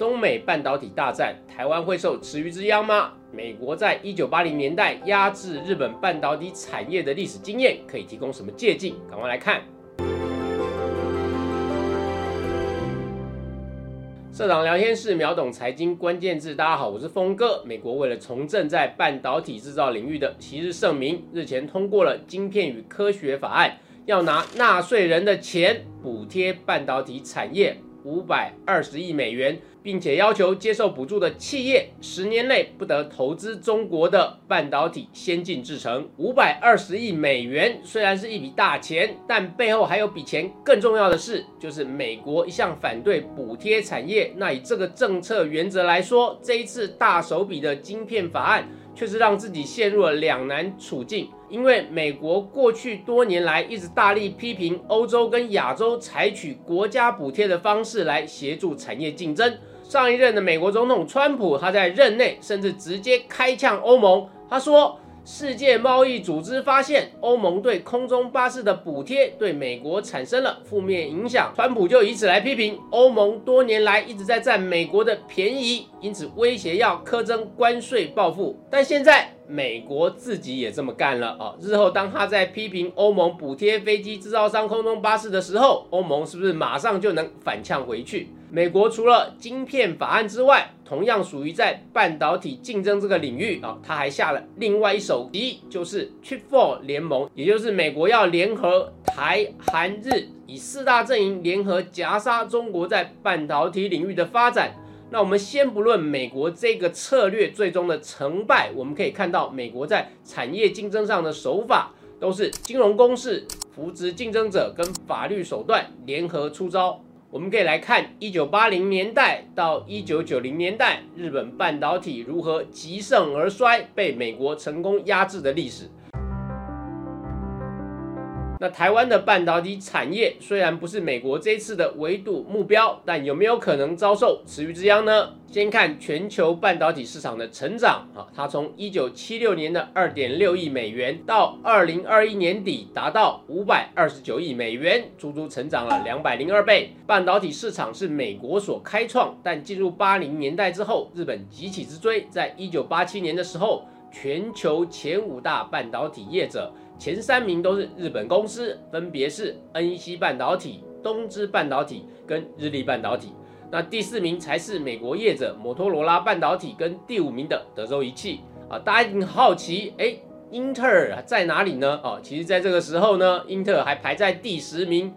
中美半导体大战，台湾会受池鱼之殃吗？美国在一九八零年代压制日本半导体产业的历史经验，可以提供什么借鉴？赶快来看。社长聊天室秒懂财经关键字，大家好，我是峰哥。美国为了重振在半导体制造领域的昔日盛名，日前通过了《晶片与科学法案》，要拿纳税人的钱补贴半导体产业。五百二十亿美元，并且要求接受补助的企业十年内不得投资中国的半导体先进制程。五百二十亿美元虽然是一笔大钱，但背后还有比钱更重要的事，就是美国一向反对补贴产业。那以这个政策原则来说，这一次大手笔的晶片法案。却是让自己陷入了两难处境，因为美国过去多年来一直大力批评欧洲跟亚洲采取国家补贴的方式来协助产业竞争。上一任的美国总统川普，他在任内甚至直接开呛欧盟，他说。世界贸易组织发现，欧盟对空中巴士的补贴对美国产生了负面影响。川普就以此来批评欧盟多年来一直在占美国的便宜，因此威胁要苛征关税报复。但现在美国自己也这么干了啊！日后当他在批评欧盟补贴飞机制造商空中巴士的时候，欧盟是不是马上就能反呛回去？美国除了晶片法案之外，同样属于在半导体竞争这个领域啊，他还下了另外一手棋，就是 Chip Four 联盟，也就是美国要联合台、韩、日，以四大阵营联合夹杀中国在半导体领域的发展。那我们先不论美国这个策略最终的成败，我们可以看到美国在产业竞争上的手法都是金融公式、扶植竞争者跟法律手段联合出招。我们可以来看一九八零年代到一九九零年代日本半导体如何极盛而衰，被美国成功压制的历史。那台湾的半导体产业虽然不是美国这次的围堵目标，但有没有可能遭受池鱼之殃呢？先看全球半导体市场的成长啊，它从一九七六年的二点六亿美元到二零二一年底达到五百二十九亿美元，足足成长了两百零二倍。半导体市场是美国所开创，但进入八零年代之后，日本急起直追，在一九八七年的时候，全球前五大半导体业者。前三名都是日本公司，分别是 NEC 半导体、东芝半导体跟日立半导体。那第四名才是美国业者摩托罗拉半导体，跟第五名的德州仪器。啊，大家一定好奇，哎，英特尔在哪里呢？哦，其实在这个时候呢，英特尔还排在第十名，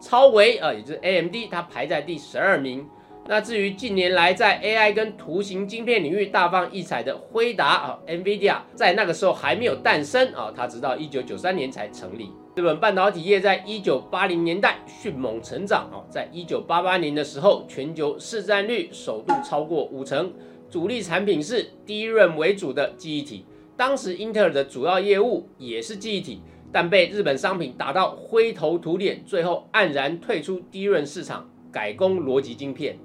超维啊，也就是 AMD，它排在第十二名。那至于近年来在 AI 跟图形晶片领域大放异彩的辉达啊，NVIDIA 在那个时候还没有诞生啊，它直到一九九三年才成立。日本半导体业在一九八零年代迅猛成长啊，在一九八八年的时候，全球市占率首度超过五成，主力产品是低润为主的记忆体。当时英特尔的主要业务也是记忆体，但被日本商品打到灰头土脸，最后黯然退出低润市场，改攻逻辑晶片。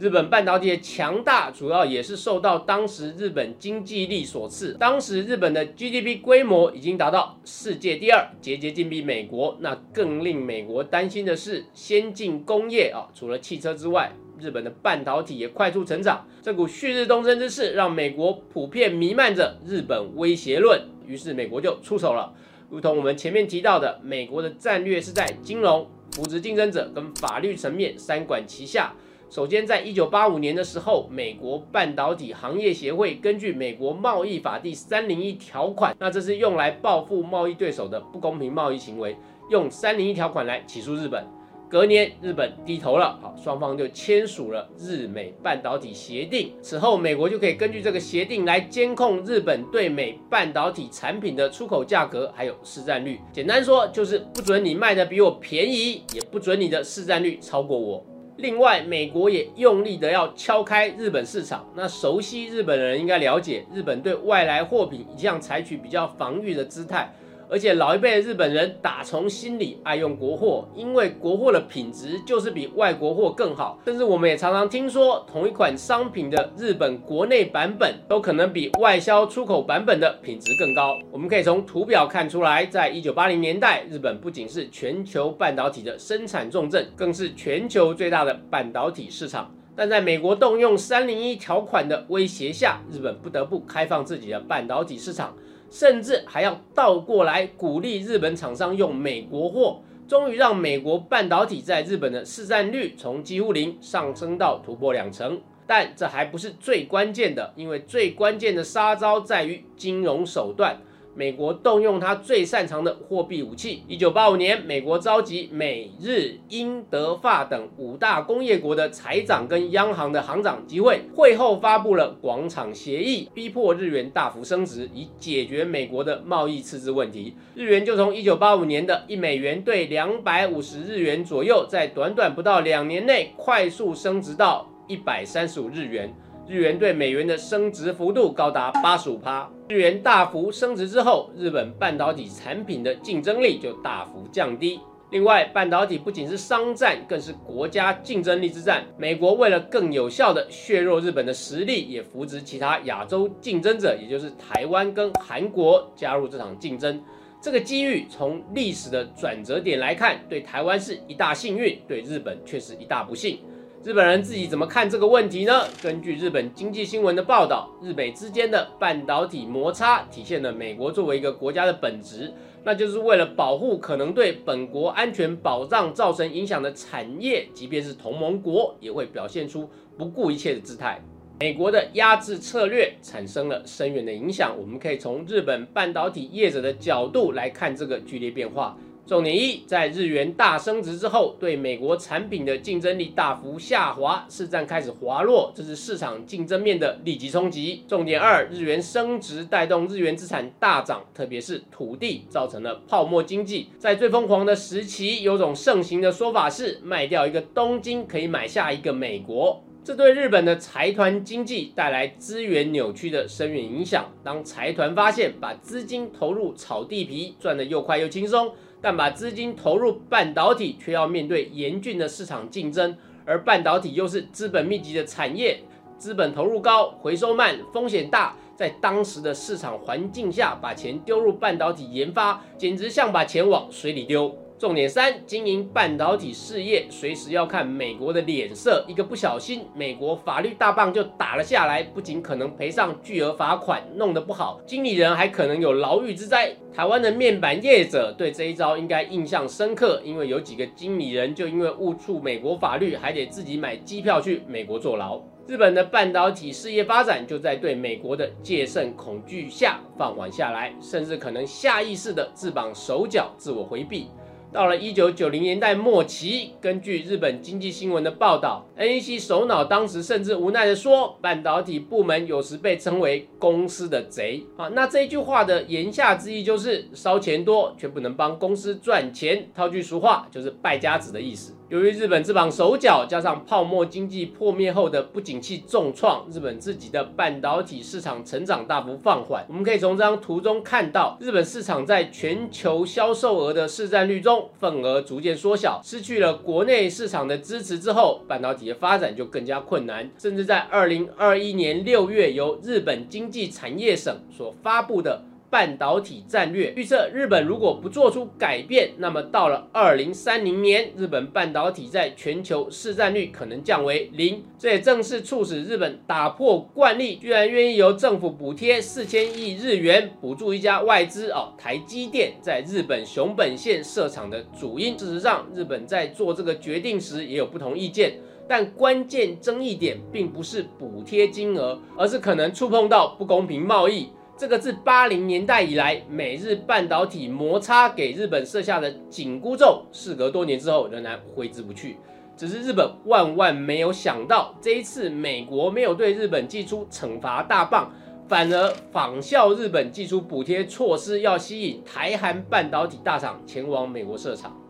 日本半导体的强大，主要也是受到当时日本经济力所赐。当时日本的 GDP 规模已经达到世界第二，节节进逼美国。那更令美国担心的是，先进工业啊，除了汽车之外，日本的半导体也快速成长。这股旭日东升之势，让美国普遍弥漫着日本威胁论。于是美国就出手了。如同我们前面提到的，美国的战略是在金融、扶植竞争者跟法律层面三管齐下。首先，在一九八五年的时候，美国半导体行业协会根据美国贸易法第三零一条款，那这是用来报复贸易对手的不公平贸易行为，用三零一条款来起诉日本。隔年，日本低头了，好，双方就签署了日美半导体协定。此后，美国就可以根据这个协定来监控日本对美半导体产品的出口价格还有市占率。简单说，就是不准你卖的比我便宜，也不准你的市占率超过我。另外，美国也用力的要敲开日本市场。那熟悉日本的人应该了解，日本对外来货品一向采取比较防御的姿态。而且老一辈的日本人打从心里爱用国货，因为国货的品质就是比外国货更好。甚至我们也常常听说，同一款商品的日本国内版本都可能比外销出口版本的品质更高。我们可以从图表看出来，在一九八零年代，日本不仅是全球半导体的生产重镇，更是全球最大的半导体市场。但在美国动用三零一条款的威胁下，日本不得不开放自己的半导体市场，甚至还要倒过来鼓励日本厂商用美国货，终于让美国半导体在日本的市占率从几乎零上升到突破两成。但这还不是最关键的，因为最关键的杀招在于金融手段。美国动用它最擅长的货币武器。一九八五年，美国召集美日英德法等五大工业国的财长跟央行的行长集会，会后发布了广场协议，逼迫日元大幅升值，以解决美国的贸易赤字问题。日元就从一九八五年的一美元兑两百五十日元左右，在短短不到两年内快速升值到。一百三十五日元，日元对美元的升值幅度高达八十五趴。日元大幅升值之后，日本半导体产品的竞争力就大幅降低。另外，半导体不仅是商战，更是国家竞争力之战。美国为了更有效地削弱日本的实力，也扶植其他亚洲竞争者，也就是台湾跟韩国加入这场竞争。这个机遇从历史的转折点来看，对台湾是一大幸运，对日本却是一大不幸。日本人自己怎么看这个问题呢？根据日本经济新闻的报道，日美之间的半导体摩擦体现了美国作为一个国家的本质，那就是为了保护可能对本国安全保障造成影响的产业，即便是同盟国也会表现出不顾一切的姿态。美国的压制策略产生了深远的影响。我们可以从日本半导体业者的角度来看这个剧烈变化。重点一，在日元大升值之后，对美国产品的竞争力大幅下滑，市占开始滑落，这是市场竞争面的立即冲击。重点二，日元升值带动日元资产大涨，特别是土地，造成了泡沫经济。在最疯狂的时期，有种盛行的说法是，卖掉一个东京可以买下一个美国，这对日本的财团经济带来资源扭曲的深远影响。当财团发现把资金投入炒地皮，赚得又快又轻松。但把资金投入半导体，却要面对严峻的市场竞争，而半导体又是资本密集的产业，资本投入高，回收慢，风险大，在当时的市场环境下，把钱丢入半导体研发，简直像把钱往水里丢。重点三，经营半导体事业，随时要看美国的脸色。一个不小心，美国法律大棒就打了下来，不仅可能赔上巨额罚款，弄得不好，经理人还可能有牢狱之灾。台湾的面板业者对这一招应该印象深刻，因为有几个经理人就因为误触美国法律，还得自己买机票去美国坐牢。日本的半导体事业发展就在对美国的戒慎恐惧下放缓下来，甚至可能下意识的自绑手脚，自我回避。到了一九九零年代末期，根据日本经济新闻的报道，NEC 首脑当时甚至无奈地说，半导体部门有时被称为公司的贼啊。那这一句话的言下之意就是烧钱多却不能帮公司赚钱，套句俗话就是败家子的意思。由于日本自绑手脚，加上泡沫经济破灭后的不景气重创，日本自己的半导体市场成长大幅放缓。我们可以从这张图中看到，日本市场在全球销售额的市占率中份额逐渐缩小，失去了国内市场的支持之后，半导体的发展就更加困难。甚至在二零二一年六月，由日本经济产业省所发布的。半导体战略预测，日本如果不做出改变，那么到了二零三零年，日本半导体在全球市占率可能降为零。这也正是促使日本打破惯例，居然愿意由政府补贴四千亿日元补助一家外资哦台积电在日本熊本县设厂的主因。事实上，日本在做这个决定时也有不同意见，但关键争议点并不是补贴金额，而是可能触碰到不公平贸易。这个自八零年代以来，美日半导体摩擦给日本设下的紧箍咒，事隔多年之后仍然挥之不去。只是日本万万没有想到，这一次美国没有对日本寄出惩罚大棒，反而仿效日本寄出补贴措施，要吸引台韩半导体大厂前往美国设厂。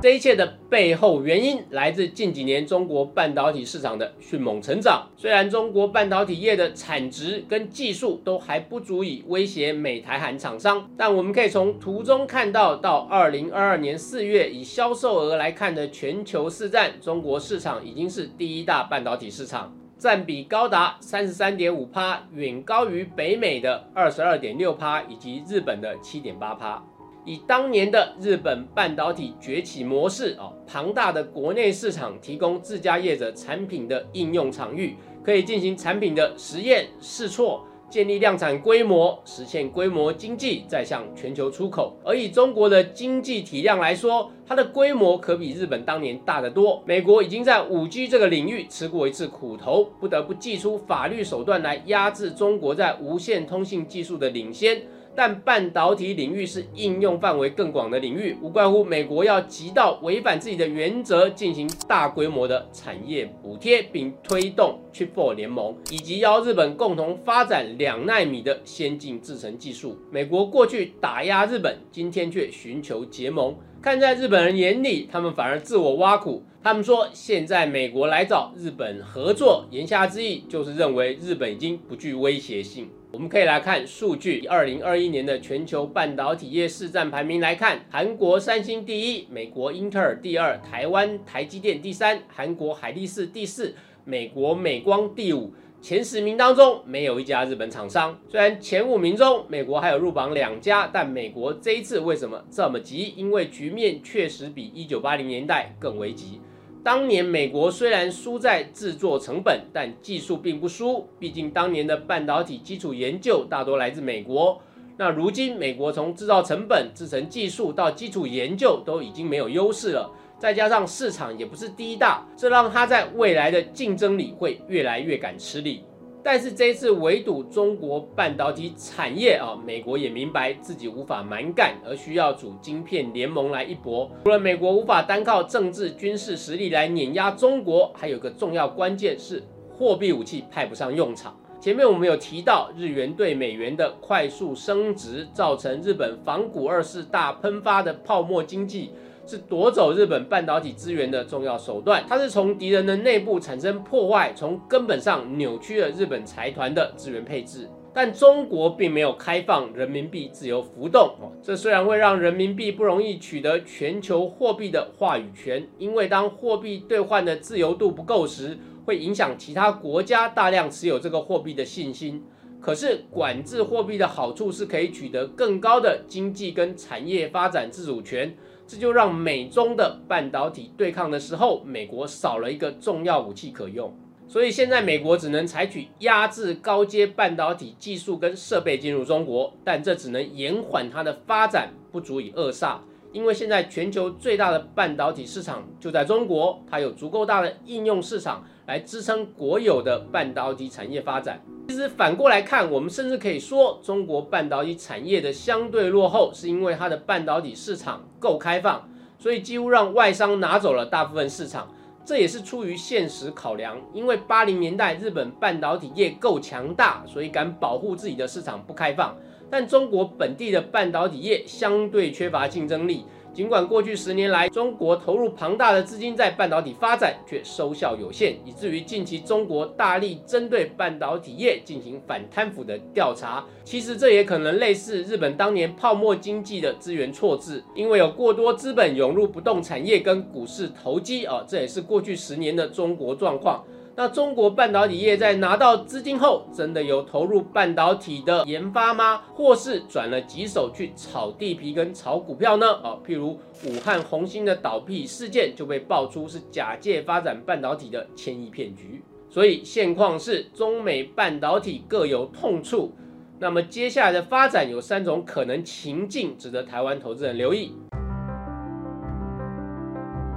这一切的背后原因来自近几年中国半导体市场的迅猛成长。虽然中国半导体业的产值跟技术都还不足以威胁美台韩厂商，但我们可以从图中看到，到二零二二年四月，以销售额来看的全球市占，中国市场已经是第一大半导体市场，占比高达三十三点五趴，远高于北美的二十二点六趴以及日本的七点八趴。以当年的日本半导体崛起模式啊，庞大的国内市场提供自家业者产品的应用场域，可以进行产品的实验试错。建立量产规模，实现规模经济，再向全球出口。而以中国的经济体量来说，它的规模可比日本当年大得多。美国已经在五 G 这个领域吃过一次苦头，不得不祭出法律手段来压制中国在无线通信技术的领先。但半导体领域是应用范围更广的领域，无怪乎美国要急到违反自己的原则，进行大规模的产业补贴，并推动 c h i p o 联盟，以及邀日本共同发展两纳米的先进制程技术。美国过去打压日本，今天却寻求结盟。看在日本人眼里，他们反而自我挖苦。他们说，现在美国来找日本合作，言下之意就是认为日本已经不具威胁性。我们可以来看数据，以二零二一年的全球半导体业市占排名来看，韩国三星第一，美国英特尔第二，台湾台积电第三，韩国海力士第四，美国美光第五。前十名当中没有一家日本厂商。虽然前五名中美国还有入榜两家，但美国这一次为什么这么急？因为局面确实比一九八零年代更危急。当年美国虽然输在制作成本，但技术并不输。毕竟当年的半导体基础研究大多来自美国。那如今美国从制造成本、制成技术到基础研究都已经没有优势了，再加上市场也不是第一大，这让它在未来的竞争里会越来越敢吃力。但是这一次围堵中国半导体产业啊，美国也明白自己无法蛮干，而需要组晶片联盟来一搏。除了美国无法单靠政治军事实力来碾压中国，还有个重要关键是货币武器派不上用场。前面我们有提到，日元对美元的快速升值，造成日本仿古二世大喷发的泡沫经济。是夺走日本半导体资源的重要手段，它是从敌人的内部产生破坏，从根本上扭曲了日本财团的资源配置。但中国并没有开放人民币自由浮动，这虽然会让人民币不容易取得全球货币的话语权，因为当货币兑换的自由度不够时，会影响其他国家大量持有这个货币的信心。可是管制货币的好处是可以取得更高的经济跟产业发展自主权。这就让美中的半导体对抗的时候，美国少了一个重要武器可用，所以现在美国只能采取压制高阶半导体技术跟设备进入中国，但这只能延缓它的发展，不足以扼杀。因为现在全球最大的半导体市场就在中国，它有足够大的应用市场来支撑国有的半导体产业发展。其实反过来看，我们甚至可以说，中国半导体产业的相对落后，是因为它的半导体市场够开放，所以几乎让外商拿走了大部分市场。这也是出于现实考量，因为八零年代日本半导体业够强大，所以敢保护自己的市场不开放。但中国本地的半导体业相对缺乏竞争力，尽管过去十年来中国投入庞大的资金在半导体发展，却收效有限，以至于近期中国大力针对半导体业进行反贪腐的调查。其实这也可能类似日本当年泡沫经济的资源错置，因为有过多资本涌入不动产业跟股市投机啊，这也是过去十年的中国状况。那中国半导体业在拿到资金后，真的有投入半导体的研发吗？或是转了几手去炒地皮跟炒股票呢？哦，譬如武汉红星的倒闭事件就被爆出是假借发展半导体的千亿骗局。所以现况是中美半导体各有痛处。那么接下来的发展有三种可能情境，值得台湾投资人留意。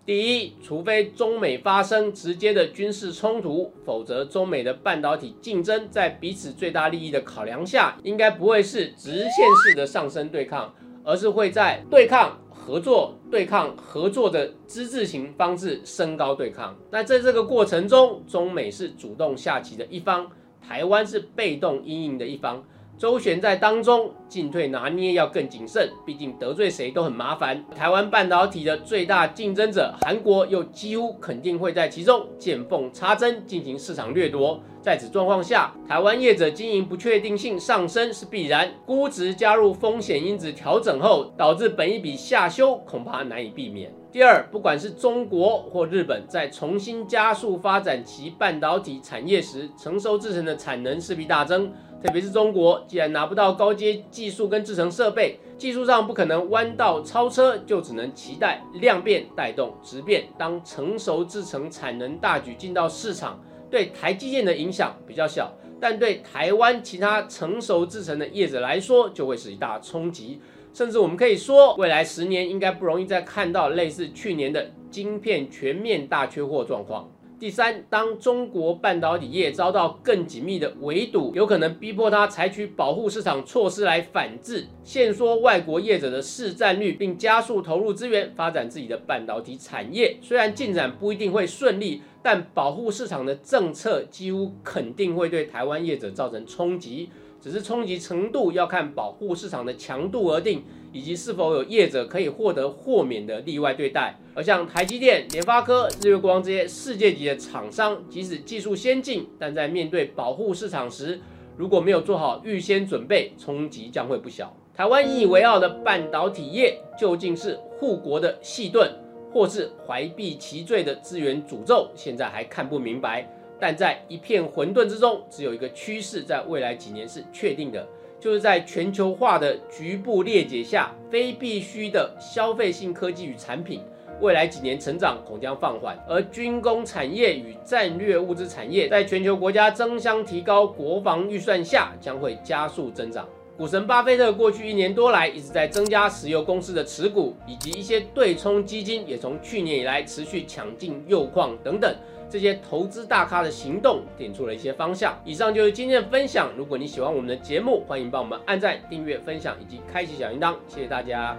第一，除非中美发生直接的军事冲突，否则中美的半导体竞争在彼此最大利益的考量下，应该不会是直线式的上升对抗，而是会在对抗、合作、对抗、合作的之字形方式升高对抗。那在这个过程中，中美是主动下棋的一方，台湾是被动应应的一方。周旋在当中，进退拿捏要更谨慎，毕竟得罪谁都很麻烦。台湾半导体的最大竞争者韩国又几乎肯定会在其中见缝插针进行市场掠夺。在此状况下，台湾业者经营不确定性上升是必然，估值加入风险因子调整后，导致本一笔下修恐怕难以避免。第二，不管是中国或日本在重新加速发展其半导体产业时，成熟制成的产能势必大增。特别是中国，既然拿不到高阶技术跟制程设备，技术上不可能弯道超车，就只能期待量变带动质变。当成熟制程产能大举进到市场，对台积电的影响比较小，但对台湾其他成熟制程的业者来说，就会是一大冲击。甚至我们可以说，未来十年应该不容易再看到类似去年的晶片全面大缺货状况。第三，当中国半导体业遭到更紧密的围堵，有可能逼迫它采取保护市场措施来反制，限缩外国业者的市占率，并加速投入资源发展自己的半导体产业。虽然进展不一定会顺利，但保护市场的政策几乎肯定会对台湾业者造成冲击。只是冲击程度要看保护市场的强度而定，以及是否有业者可以获得豁免的例外对待。而像台积电、联发科、日月光这些世界级的厂商，即使技术先进，但在面对保护市场时，如果没有做好预先准备，冲击将会不小。台湾引以为傲的半导体业，究竟是护国的细盾，或是怀璧其罪的资源诅咒，现在还看不明白。但在一片混沌之中，只有一个趋势，在未来几年是确定的，就是在全球化的局部裂解下，非必须的消费性科技与产品，未来几年成长恐将放缓，而军工产业与战略物资产业，在全球国家争相提高国防预算下，将会加速增长。股神巴菲特过去一年多来一直在增加石油公司的持股，以及一些对冲基金也从去年以来持续抢进铀矿等等。这些投资大咖的行动点出了一些方向。以上就是今天的分享。如果你喜欢我们的节目，欢迎帮我们按赞、订阅、分享以及开启小铃铛。谢谢大家。